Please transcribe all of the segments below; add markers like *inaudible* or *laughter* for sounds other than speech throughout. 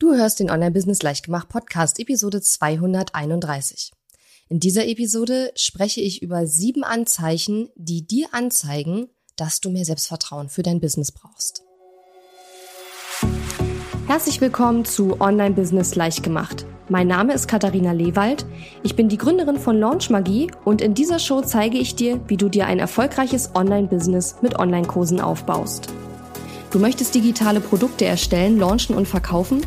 Du hörst den Online-Business Leichtgemacht Podcast Episode 231. In dieser Episode spreche ich über sieben Anzeichen, die dir anzeigen, dass du mehr Selbstvertrauen für dein Business brauchst. Herzlich willkommen zu Online-Business Leichtgemacht. Mein Name ist Katharina Lewald. Ich bin die Gründerin von Launch Magie und in dieser Show zeige ich dir, wie du dir ein erfolgreiches Online-Business mit Online-Kursen aufbaust. Du möchtest digitale Produkte erstellen, launchen und verkaufen?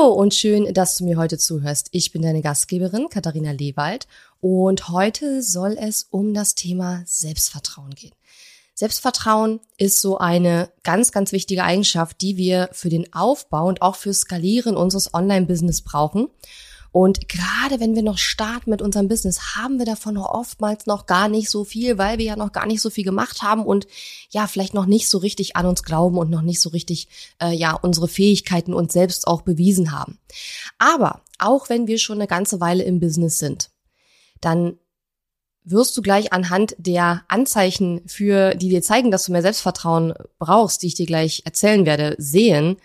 Hallo und schön, dass du mir heute zuhörst. Ich bin deine Gastgeberin Katharina Lewald und heute soll es um das Thema Selbstvertrauen gehen. Selbstvertrauen ist so eine ganz, ganz wichtige Eigenschaft, die wir für den Aufbau und auch für Skalieren unseres Online-Business brauchen. Und gerade wenn wir noch starten mit unserem Business, haben wir davon oftmals noch gar nicht so viel, weil wir ja noch gar nicht so viel gemacht haben und ja, vielleicht noch nicht so richtig an uns glauben und noch nicht so richtig, äh, ja, unsere Fähigkeiten uns selbst auch bewiesen haben. Aber auch wenn wir schon eine ganze Weile im Business sind, dann wirst du gleich anhand der Anzeichen für, die dir zeigen, dass du mehr Selbstvertrauen brauchst, die ich dir gleich erzählen werde, sehen,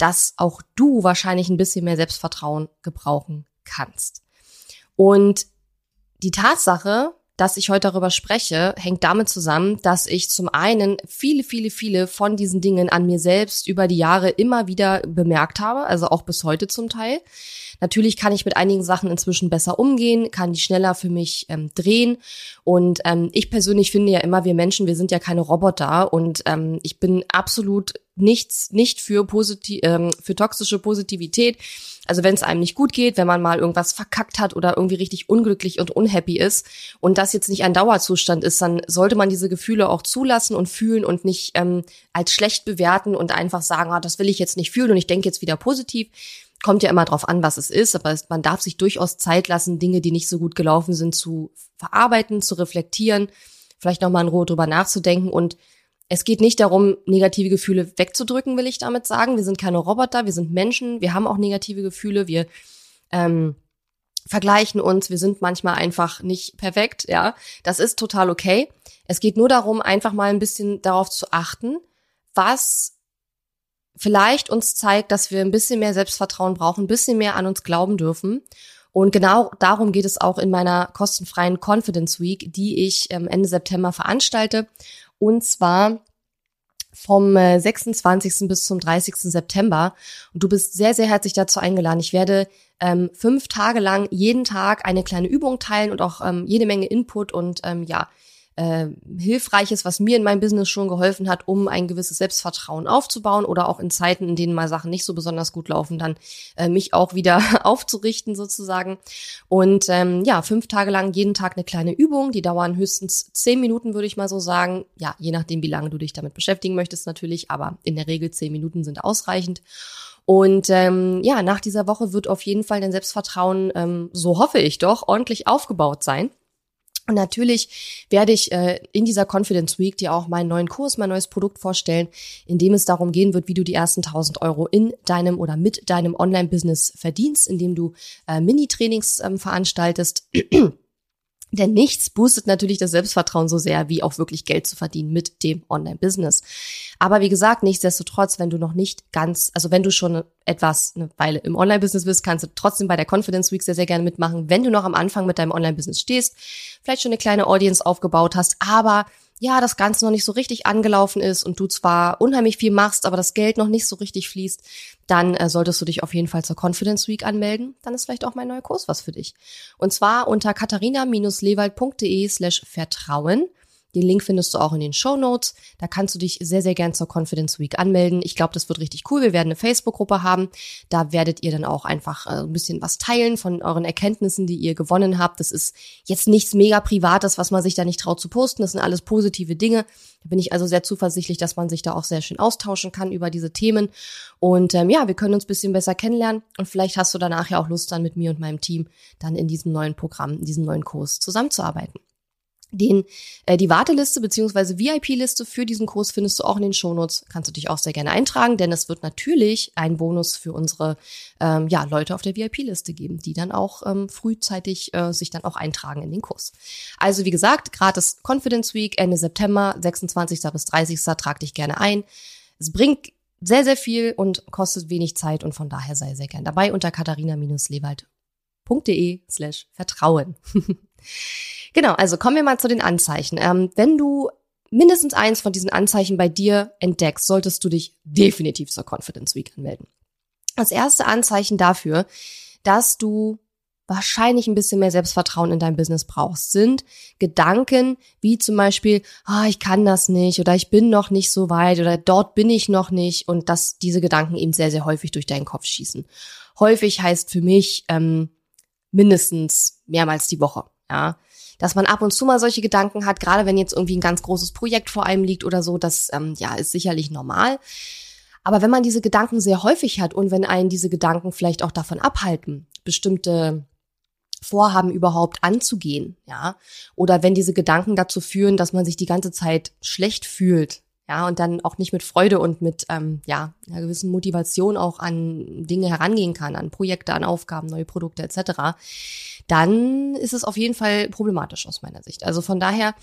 dass auch du wahrscheinlich ein bisschen mehr Selbstvertrauen gebrauchen kannst. Und die Tatsache, dass ich heute darüber spreche, hängt damit zusammen, dass ich zum einen viele, viele, viele von diesen Dingen an mir selbst über die Jahre immer wieder bemerkt habe, also auch bis heute zum Teil. Natürlich kann ich mit einigen Sachen inzwischen besser umgehen, kann die schneller für mich ähm, drehen. Und ähm, ich persönlich finde ja immer, wir Menschen, wir sind ja keine Roboter und ähm, ich bin absolut nichts, nicht für positiv, ähm, für toxische Positivität. Also wenn es einem nicht gut geht, wenn man mal irgendwas verkackt hat oder irgendwie richtig unglücklich und unhappy ist und das jetzt nicht ein Dauerzustand ist, dann sollte man diese Gefühle auch zulassen und fühlen und nicht ähm, als schlecht bewerten und einfach sagen, ah, das will ich jetzt nicht fühlen und ich denke jetzt wieder positiv. Kommt ja immer drauf an, was es ist, aber man darf sich durchaus Zeit lassen, Dinge, die nicht so gut gelaufen sind, zu verarbeiten, zu reflektieren, vielleicht nochmal in Ruhe drüber nachzudenken und es geht nicht darum, negative Gefühle wegzudrücken, will ich damit sagen. Wir sind keine Roboter, wir sind Menschen, wir haben auch negative Gefühle, wir ähm, vergleichen uns, wir sind manchmal einfach nicht perfekt, ja. Das ist total okay. Es geht nur darum, einfach mal ein bisschen darauf zu achten, was vielleicht uns zeigt, dass wir ein bisschen mehr Selbstvertrauen brauchen, ein bisschen mehr an uns glauben dürfen. Und genau darum geht es auch in meiner kostenfreien Confidence Week, die ich ähm, Ende September veranstalte. Und zwar vom 26. Äh, bis zum 30. September. Und du bist sehr, sehr herzlich dazu eingeladen. Ich werde ähm, fünf Tage lang jeden Tag eine kleine Übung teilen und auch ähm, jede Menge Input und ähm, ja, äh, Hilfreiches, was mir in meinem Business schon geholfen hat, um ein gewisses Selbstvertrauen aufzubauen oder auch in Zeiten, in denen mal Sachen nicht so besonders gut laufen, dann äh, mich auch wieder *laughs* aufzurichten sozusagen. Und ähm, ja, fünf Tage lang jeden Tag eine kleine Übung, die dauern höchstens zehn Minuten, würde ich mal so sagen. Ja, je nachdem, wie lange du dich damit beschäftigen möchtest natürlich, aber in der Regel zehn Minuten sind ausreichend. Und ähm, ja, nach dieser Woche wird auf jeden Fall dein Selbstvertrauen, ähm, so hoffe ich doch, ordentlich aufgebaut sein. Und natürlich werde ich äh, in dieser Confidence Week dir auch meinen neuen Kurs, mein neues Produkt vorstellen, in dem es darum gehen wird, wie du die ersten 1000 Euro in deinem oder mit deinem Online-Business verdienst, indem du äh, Mini-Trainings ähm, veranstaltest. Denn nichts boostet natürlich das Selbstvertrauen so sehr, wie auch wirklich Geld zu verdienen mit dem Online-Business. Aber wie gesagt, nichtsdestotrotz, wenn du noch nicht ganz, also wenn du schon etwas eine Weile im Online-Business bist, kannst du trotzdem bei der Confidence Week sehr, sehr gerne mitmachen. Wenn du noch am Anfang mit deinem Online-Business stehst, vielleicht schon eine kleine Audience aufgebaut hast, aber ja, das Ganze noch nicht so richtig angelaufen ist und du zwar unheimlich viel machst, aber das Geld noch nicht so richtig fließt, dann äh, solltest du dich auf jeden Fall zur Confidence Week anmelden. Dann ist vielleicht auch mein neuer Kurs was für dich. Und zwar unter katharina-lewald.de slash Vertrauen. Den Link findest du auch in den Show Notes. Da kannst du dich sehr, sehr gern zur Confidence Week anmelden. Ich glaube, das wird richtig cool. Wir werden eine Facebook-Gruppe haben. Da werdet ihr dann auch einfach äh, ein bisschen was teilen von euren Erkenntnissen, die ihr gewonnen habt. Das ist jetzt nichts mega Privates, was man sich da nicht traut zu posten. Das sind alles positive Dinge. Da bin ich also sehr zuversichtlich, dass man sich da auch sehr schön austauschen kann über diese Themen. Und ähm, ja, wir können uns bisschen besser kennenlernen. Und vielleicht hast du danach ja auch Lust, dann mit mir und meinem Team dann in diesem neuen Programm, in diesem neuen Kurs zusammenzuarbeiten. Den, äh, die Warteliste beziehungsweise VIP-Liste für diesen Kurs findest du auch in den Shownotes. Kannst du dich auch sehr gerne eintragen, denn es wird natürlich einen Bonus für unsere ähm, ja, Leute auf der VIP-Liste geben, die dann auch ähm, frühzeitig äh, sich dann auch eintragen in den Kurs. Also wie gesagt, gratis Confidence Week Ende September, 26. bis 30. Trag dich gerne ein. Es bringt sehr, sehr viel und kostet wenig Zeit und von daher sei sehr gern dabei unter katharina-lewald.de slash Vertrauen. *laughs* Genau, also kommen wir mal zu den Anzeichen. Ähm, wenn du mindestens eins von diesen Anzeichen bei dir entdeckst, solltest du dich definitiv zur Confidence Week anmelden. Das erste Anzeichen dafür, dass du wahrscheinlich ein bisschen mehr Selbstvertrauen in dein Business brauchst, sind Gedanken wie zum Beispiel, ah, ich kann das nicht oder ich bin noch nicht so weit oder dort bin ich noch nicht und dass diese Gedanken eben sehr, sehr häufig durch deinen Kopf schießen. Häufig heißt für mich ähm, mindestens mehrmals die Woche. Ja, dass man ab und zu mal solche Gedanken hat, gerade wenn jetzt irgendwie ein ganz großes Projekt vor einem liegt oder so, das ähm, ja ist sicherlich normal. Aber wenn man diese Gedanken sehr häufig hat und wenn einen diese Gedanken vielleicht auch davon abhalten, bestimmte Vorhaben überhaupt anzugehen, ja, oder wenn diese Gedanken dazu führen, dass man sich die ganze Zeit schlecht fühlt, ja, und dann auch nicht mit Freude und mit ähm, ja, einer gewissen Motivation auch an Dinge herangehen kann, an Projekte, an Aufgaben, neue Produkte etc., dann ist es auf jeden Fall problematisch aus meiner Sicht. Also von daher,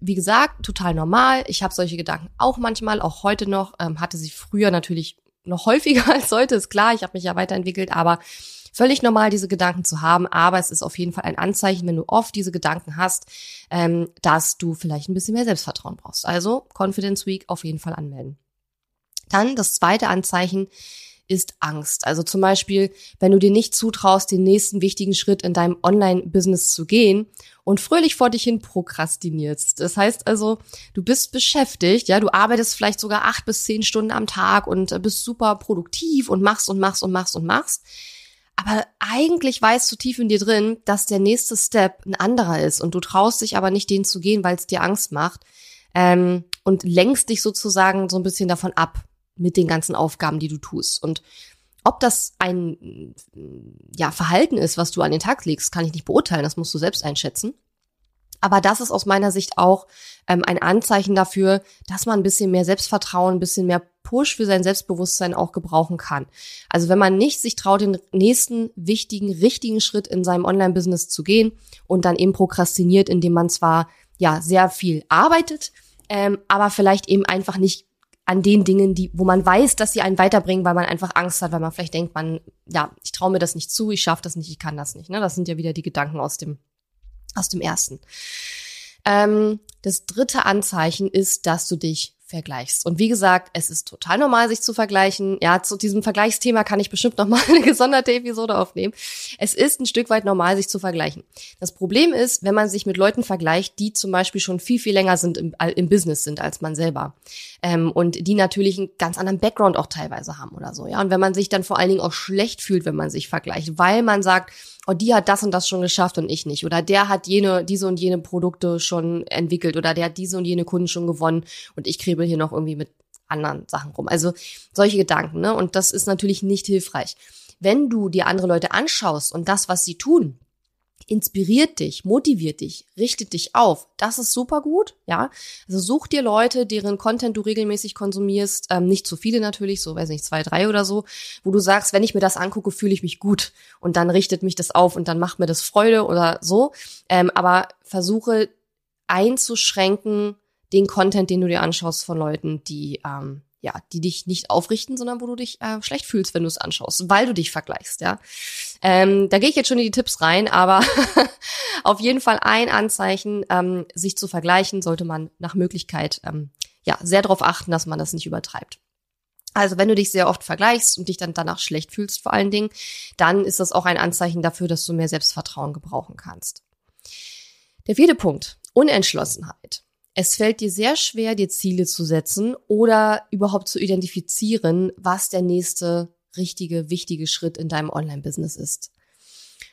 wie gesagt, total normal. Ich habe solche Gedanken auch manchmal, auch heute noch, ähm, hatte sie früher natürlich noch häufiger *laughs* als heute, ist klar, ich habe mich ja weiterentwickelt, aber völlig normal, diese Gedanken zu haben, aber es ist auf jeden Fall ein Anzeichen, wenn du oft diese Gedanken hast, ähm, dass du vielleicht ein bisschen mehr Selbstvertrauen brauchst. Also Confidence Week auf jeden Fall anmelden. Dann das zweite Anzeichen ist Angst. Also zum Beispiel, wenn du dir nicht zutraust, den nächsten wichtigen Schritt in deinem Online-Business zu gehen und fröhlich vor dich hin prokrastinierst. Das heißt also, du bist beschäftigt, ja, du arbeitest vielleicht sogar acht bis zehn Stunden am Tag und bist super produktiv und machst und machst und machst und machst. Aber eigentlich weißt du tief in dir drin, dass der nächste Step ein anderer ist und du traust dich aber nicht, den zu gehen, weil es dir Angst macht ähm, und lenkst dich sozusagen so ein bisschen davon ab mit den ganzen Aufgaben, die du tust. Und ob das ein ja, Verhalten ist, was du an den Tag legst, kann ich nicht beurteilen, das musst du selbst einschätzen. Aber das ist aus meiner Sicht auch ähm, ein Anzeichen dafür, dass man ein bisschen mehr Selbstvertrauen, ein bisschen mehr Push für sein Selbstbewusstsein auch gebrauchen kann. Also wenn man nicht sich traut, den nächsten wichtigen, richtigen Schritt in seinem Online-Business zu gehen und dann eben prokrastiniert, indem man zwar ja sehr viel arbeitet, ähm, aber vielleicht eben einfach nicht an den Dingen, die, wo man weiß, dass sie einen weiterbringen, weil man einfach Angst hat, weil man vielleicht denkt, man, ja, ich traue mir das nicht zu, ich schaffe das nicht, ich kann das nicht. Ne? Das sind ja wieder die Gedanken aus dem aus dem ersten. Ähm, das dritte Anzeichen ist, dass du dich vergleichst. Und wie gesagt, es ist total normal, sich zu vergleichen. Ja, zu diesem Vergleichsthema kann ich bestimmt *laughs* noch mal eine gesonderte Episode aufnehmen. Es ist ein Stück weit normal, sich zu vergleichen. Das Problem ist, wenn man sich mit Leuten vergleicht, die zum Beispiel schon viel, viel länger sind im, im Business sind als man selber. Ähm, und die natürlich einen ganz anderen Background auch teilweise haben oder so. Ja, und wenn man sich dann vor allen Dingen auch schlecht fühlt, wenn man sich vergleicht, weil man sagt, oh, die hat das und das schon geschafft und ich nicht. Oder der hat jene, diese und jene Produkte schon entwickelt oder der hat diese und jene Kunden schon gewonnen und ich kriebel hier noch irgendwie mit anderen Sachen rum. Also solche Gedanken, ne? Und das ist natürlich nicht hilfreich. Wenn du dir andere Leute anschaust und das, was sie tun, inspiriert dich, motiviert dich, richtet dich auf. Das ist super gut, ja. Also such dir Leute, deren Content du regelmäßig konsumierst, ähm, nicht zu viele natürlich, so weiß nicht, zwei, drei oder so, wo du sagst, wenn ich mir das angucke, fühle ich mich gut und dann richtet mich das auf und dann macht mir das Freude oder so. Ähm, aber versuche einzuschränken den Content, den du dir anschaust von Leuten, die ähm, ja, die dich nicht aufrichten, sondern wo du dich äh, schlecht fühlst, wenn du es anschaust, weil du dich vergleichst, ja. Ähm, da gehe ich jetzt schon in die Tipps rein, aber *laughs* auf jeden Fall ein Anzeichen, ähm, sich zu vergleichen, sollte man nach Möglichkeit ähm, ja sehr darauf achten, dass man das nicht übertreibt. Also wenn du dich sehr oft vergleichst und dich dann danach schlecht fühlst vor allen Dingen, dann ist das auch ein Anzeichen dafür, dass du mehr Selbstvertrauen gebrauchen kannst. Der vierte Punkt, Unentschlossenheit. Es fällt dir sehr schwer, dir Ziele zu setzen oder überhaupt zu identifizieren, was der nächste richtige, wichtige Schritt in deinem Online-Business ist.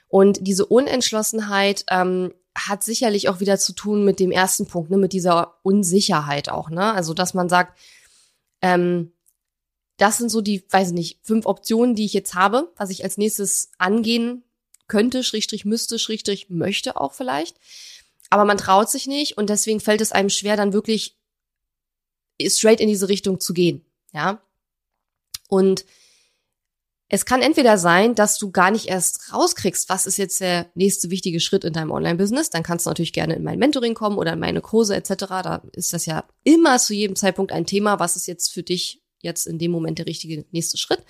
Und diese Unentschlossenheit ähm, hat sicherlich auch wieder zu tun mit dem ersten Punkt, ne, mit dieser Unsicherheit auch, ne? Also, dass man sagt, ähm, das sind so die, weiß ich nicht, fünf Optionen, die ich jetzt habe, was ich als nächstes angehen könnte, Schrägstrich müsste, Schrägstrich möchte auch vielleicht. Aber man traut sich nicht und deswegen fällt es einem schwer, dann wirklich straight in diese Richtung zu gehen, ja. Und es kann entweder sein, dass du gar nicht erst rauskriegst, was ist jetzt der nächste wichtige Schritt in deinem Online-Business. Dann kannst du natürlich gerne in mein Mentoring kommen oder in meine Kurse etc. Da ist das ja immer zu jedem Zeitpunkt ein Thema, was ist jetzt für dich jetzt in dem Moment der richtige nächste Schritt.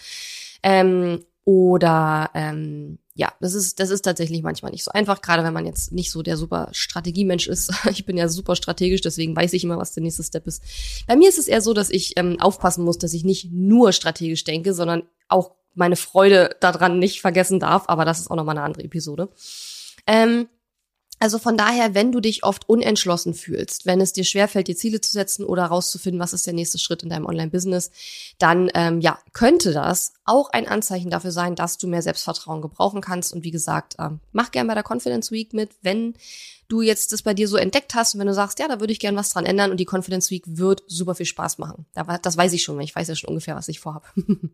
Ähm, oder ähm, ja, das ist, das ist tatsächlich manchmal nicht so einfach, gerade wenn man jetzt nicht so der super Strategiemensch ist. *laughs* Ich bin ja super strategisch, deswegen weiß ich immer, was der nächste Step ist. Bei mir ist es eher so, dass ich ähm, aufpassen muss, dass ich nicht nur strategisch denke, sondern auch meine Freude daran nicht vergessen darf, aber das ist auch nochmal eine andere Episode. Ähm, also von daher, wenn du dich oft unentschlossen fühlst, wenn es dir schwerfällt, dir Ziele zu setzen oder herauszufinden, was ist der nächste Schritt in deinem Online-Business, dann ähm, ja, könnte das auch ein Anzeichen dafür sein, dass du mehr Selbstvertrauen gebrauchen kannst. Und wie gesagt, ähm, mach gern bei der Confidence Week mit, wenn du jetzt das bei dir so entdeckt hast und wenn du sagst, ja, da würde ich gern was dran ändern und die Confidence Week wird super viel Spaß machen. Das weiß ich schon, ich weiß ja schon ungefähr, was ich vorhabe. *laughs*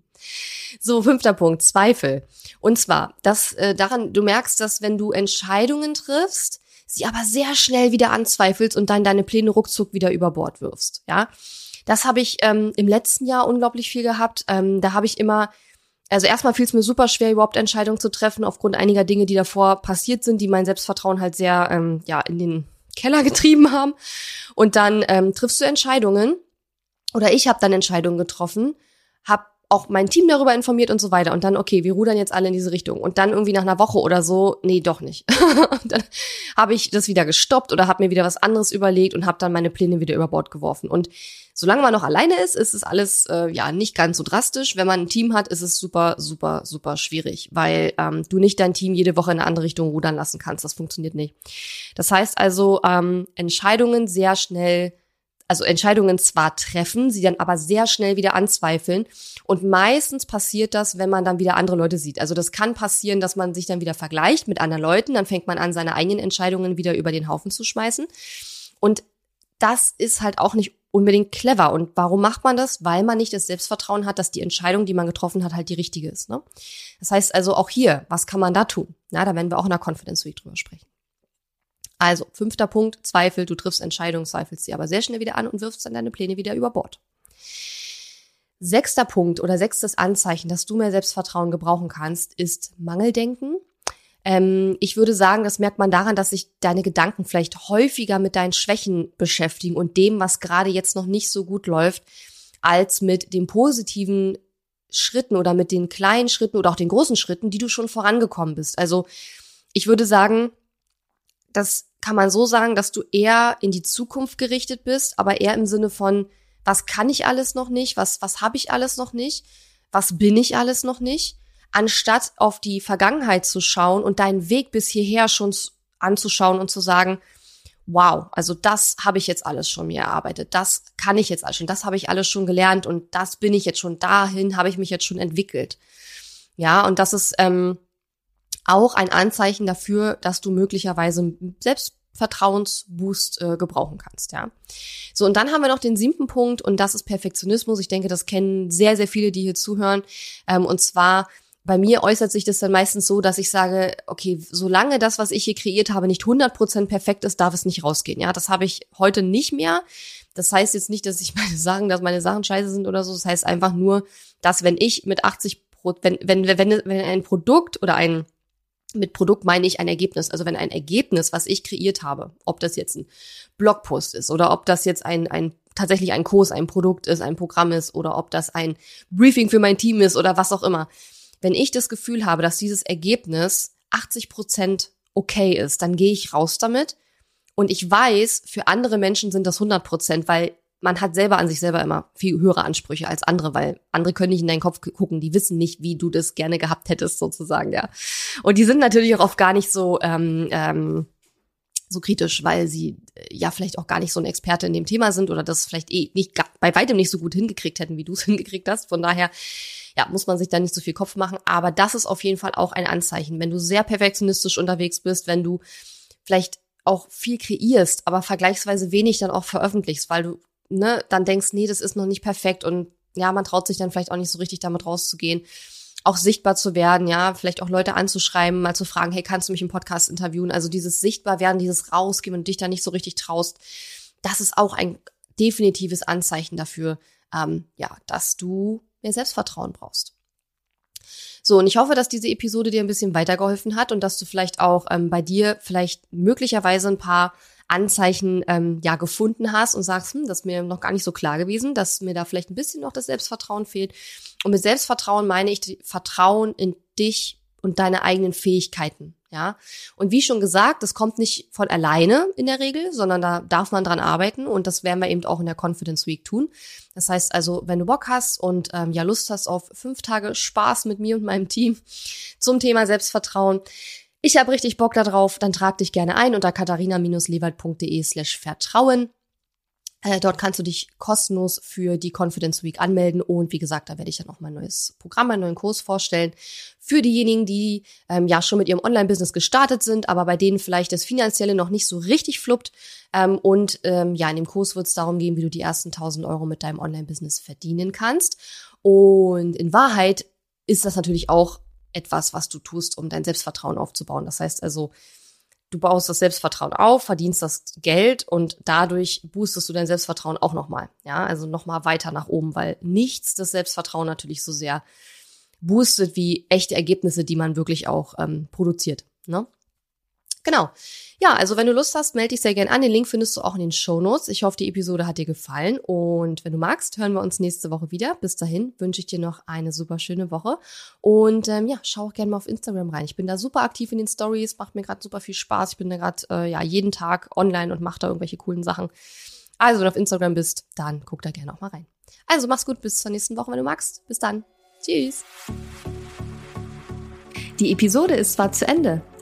so, fünfter Punkt, Zweifel. Und zwar, dass äh, daran, du merkst, dass wenn du Entscheidungen triffst, sie aber sehr schnell wieder anzweifelst und dann deine Pläne ruckzuck wieder über Bord wirfst. Ja, das habe ich ähm, im letzten Jahr unglaublich viel gehabt. Ähm, da habe ich immer also erstmal fiel es mir super schwer, überhaupt Entscheidungen zu treffen, aufgrund einiger Dinge, die davor passiert sind, die mein Selbstvertrauen halt sehr ähm, ja in den Keller getrieben haben. Und dann ähm, triffst du Entscheidungen oder ich habe dann Entscheidungen getroffen, habe auch mein Team darüber informiert und so weiter. Und dann, okay, wir rudern jetzt alle in diese Richtung. Und dann irgendwie nach einer Woche oder so, nee, doch nicht. *laughs* dann habe ich das wieder gestoppt oder habe mir wieder was anderes überlegt und habe dann meine Pläne wieder über Bord geworfen. Und solange man noch alleine ist, ist es alles äh, ja nicht ganz so drastisch. Wenn man ein Team hat, ist es super, super, super schwierig, weil ähm, du nicht dein Team jede Woche in eine andere Richtung rudern lassen kannst. Das funktioniert nicht. Das heißt also, ähm, Entscheidungen sehr schnell also Entscheidungen zwar treffen, sie dann aber sehr schnell wieder anzweifeln. Und meistens passiert das, wenn man dann wieder andere Leute sieht. Also das kann passieren, dass man sich dann wieder vergleicht mit anderen Leuten. Dann fängt man an, seine eigenen Entscheidungen wieder über den Haufen zu schmeißen. Und das ist halt auch nicht unbedingt clever. Und warum macht man das? Weil man nicht das Selbstvertrauen hat, dass die Entscheidung, die man getroffen hat, halt die richtige ist. Ne? Das heißt also auch hier, was kann man da tun? Na, da werden wir auch in der Confidence Week drüber sprechen. Also, fünfter Punkt, Zweifel, du triffst Entscheidungen, zweifelst sie aber sehr schnell wieder an und wirfst dann deine Pläne wieder über Bord. Sechster Punkt oder sechstes Anzeichen, dass du mehr Selbstvertrauen gebrauchen kannst, ist Mangeldenken. Ähm, ich würde sagen, das merkt man daran, dass sich deine Gedanken vielleicht häufiger mit deinen Schwächen beschäftigen und dem, was gerade jetzt noch nicht so gut läuft, als mit den positiven Schritten oder mit den kleinen Schritten oder auch den großen Schritten, die du schon vorangekommen bist. Also ich würde sagen, das kann man so sagen, dass du eher in die Zukunft gerichtet bist, aber eher im Sinne von, was kann ich alles noch nicht, was, was habe ich alles noch nicht, was bin ich alles noch nicht, anstatt auf die Vergangenheit zu schauen und deinen Weg bis hierher schon anzuschauen und zu sagen, wow, also das habe ich jetzt alles schon mir erarbeitet, das kann ich jetzt alles schon, das habe ich alles schon gelernt und das bin ich jetzt schon, dahin habe ich mich jetzt schon entwickelt. Ja, und das ist, ähm, auch ein Anzeichen dafür, dass du möglicherweise Selbstvertrauensboost äh, gebrauchen kannst, ja. So, und dann haben wir noch den siebten Punkt und das ist Perfektionismus. Ich denke, das kennen sehr, sehr viele, die hier zuhören. Ähm, und zwar bei mir äußert sich das dann meistens so, dass ich sage, okay, solange das, was ich hier kreiert habe, nicht 100% perfekt ist, darf es nicht rausgehen. Ja, das habe ich heute nicht mehr. Das heißt jetzt nicht, dass ich *laughs* meine Sachen, dass meine Sachen scheiße sind oder so. Das heißt einfach nur, dass wenn ich mit 80 wenn, wenn, wenn, wenn ein Produkt oder ein mit Produkt meine ich ein Ergebnis. Also wenn ein Ergebnis, was ich kreiert habe, ob das jetzt ein Blogpost ist oder ob das jetzt ein, ein tatsächlich ein Kurs, ein Produkt ist, ein Programm ist oder ob das ein Briefing für mein Team ist oder was auch immer. Wenn ich das Gefühl habe, dass dieses Ergebnis 80 Prozent okay ist, dann gehe ich raus damit. Und ich weiß, für andere Menschen sind das 100 Prozent, weil man hat selber an sich selber immer viel höhere Ansprüche als andere, weil andere können nicht in deinen Kopf gucken, die wissen nicht, wie du das gerne gehabt hättest, sozusagen, ja. Und die sind natürlich auch oft gar nicht so, ähm, ähm, so kritisch, weil sie äh, ja vielleicht auch gar nicht so ein Experte in dem Thema sind oder das vielleicht eh nicht bei weitem nicht so gut hingekriegt hätten, wie du es *laughs* hingekriegt hast. Von daher ja, muss man sich da nicht so viel Kopf machen. Aber das ist auf jeden Fall auch ein Anzeichen. Wenn du sehr perfektionistisch unterwegs bist, wenn du vielleicht auch viel kreierst, aber vergleichsweise wenig dann auch veröffentlichst, weil du ne, dann denkst, nee, das ist noch nicht perfekt und ja, man traut sich dann vielleicht auch nicht so richtig damit rauszugehen, auch sichtbar zu werden, ja, vielleicht auch Leute anzuschreiben, mal zu fragen, hey, kannst du mich im Podcast interviewen? Also dieses sichtbar werden, dieses rausgehen und dich da nicht so richtig traust, das ist auch ein definitives Anzeichen dafür, ähm, ja, dass du mehr Selbstvertrauen brauchst. So, und ich hoffe, dass diese Episode dir ein bisschen weitergeholfen hat und dass du vielleicht auch ähm, bei dir vielleicht möglicherweise ein paar Anzeichen ähm, ja gefunden hast und sagst, hm, das ist mir noch gar nicht so klar gewesen, dass mir da vielleicht ein bisschen noch das Selbstvertrauen fehlt. Und mit Selbstvertrauen meine ich Vertrauen in dich und deine eigenen Fähigkeiten. Ja, und wie schon gesagt, das kommt nicht von alleine in der Regel, sondern da darf man dran arbeiten und das werden wir eben auch in der Confidence Week tun. Das heißt also, wenn du Bock hast und ähm, ja Lust hast auf fünf Tage Spaß mit mir und meinem Team zum Thema Selbstvertrauen, ich habe richtig Bock darauf, dann trag dich gerne ein unter katharina-lewald.de slash vertrauen. Äh, dort kannst du dich kostenlos für die Confidence Week anmelden und wie gesagt, da werde ich dann auch mein neues Programm, meinen neuen Kurs vorstellen. Für diejenigen, die ähm, ja schon mit ihrem Online-Business gestartet sind, aber bei denen vielleicht das Finanzielle noch nicht so richtig fluppt. Ähm, und ähm, ja, in dem Kurs wird es darum gehen, wie du die ersten 1000 Euro mit deinem Online-Business verdienen kannst. Und in Wahrheit ist das natürlich auch etwas, was du tust, um dein Selbstvertrauen aufzubauen. Das heißt also, du baust das Selbstvertrauen auf, verdienst das Geld und dadurch boostest du dein Selbstvertrauen auch nochmal. Ja, also nochmal weiter nach oben, weil nichts das Selbstvertrauen natürlich so sehr boostet wie echte Ergebnisse, die man wirklich auch ähm, produziert. Ne? Genau. Ja, also wenn du Lust hast, melde dich sehr gern an. Den Link findest du auch in den Show Notes. Ich hoffe, die Episode hat dir gefallen. Und wenn du magst, hören wir uns nächste Woche wieder. Bis dahin wünsche ich dir noch eine super schöne Woche. Und ähm, ja, schau auch gerne mal auf Instagram rein. Ich bin da super aktiv in den Stories, macht mir gerade super viel Spaß. Ich bin da gerade äh, ja jeden Tag online und mache da irgendwelche coolen Sachen. Also, wenn du auf Instagram bist, dann guck da gerne auch mal rein. Also, mach's gut, bis zur nächsten Woche, wenn du magst. Bis dann. Tschüss. Die Episode ist zwar zu Ende,